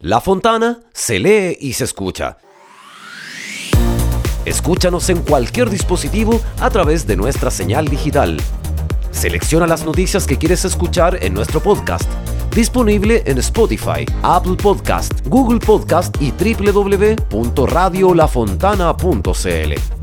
La Fontana se lee y se escucha. Escúchanos en cualquier dispositivo a través de nuestra señal digital. Selecciona las noticias que quieres escuchar en nuestro podcast, disponible en Spotify, Apple Podcast, Google Podcast y www.radiolafontana.cl.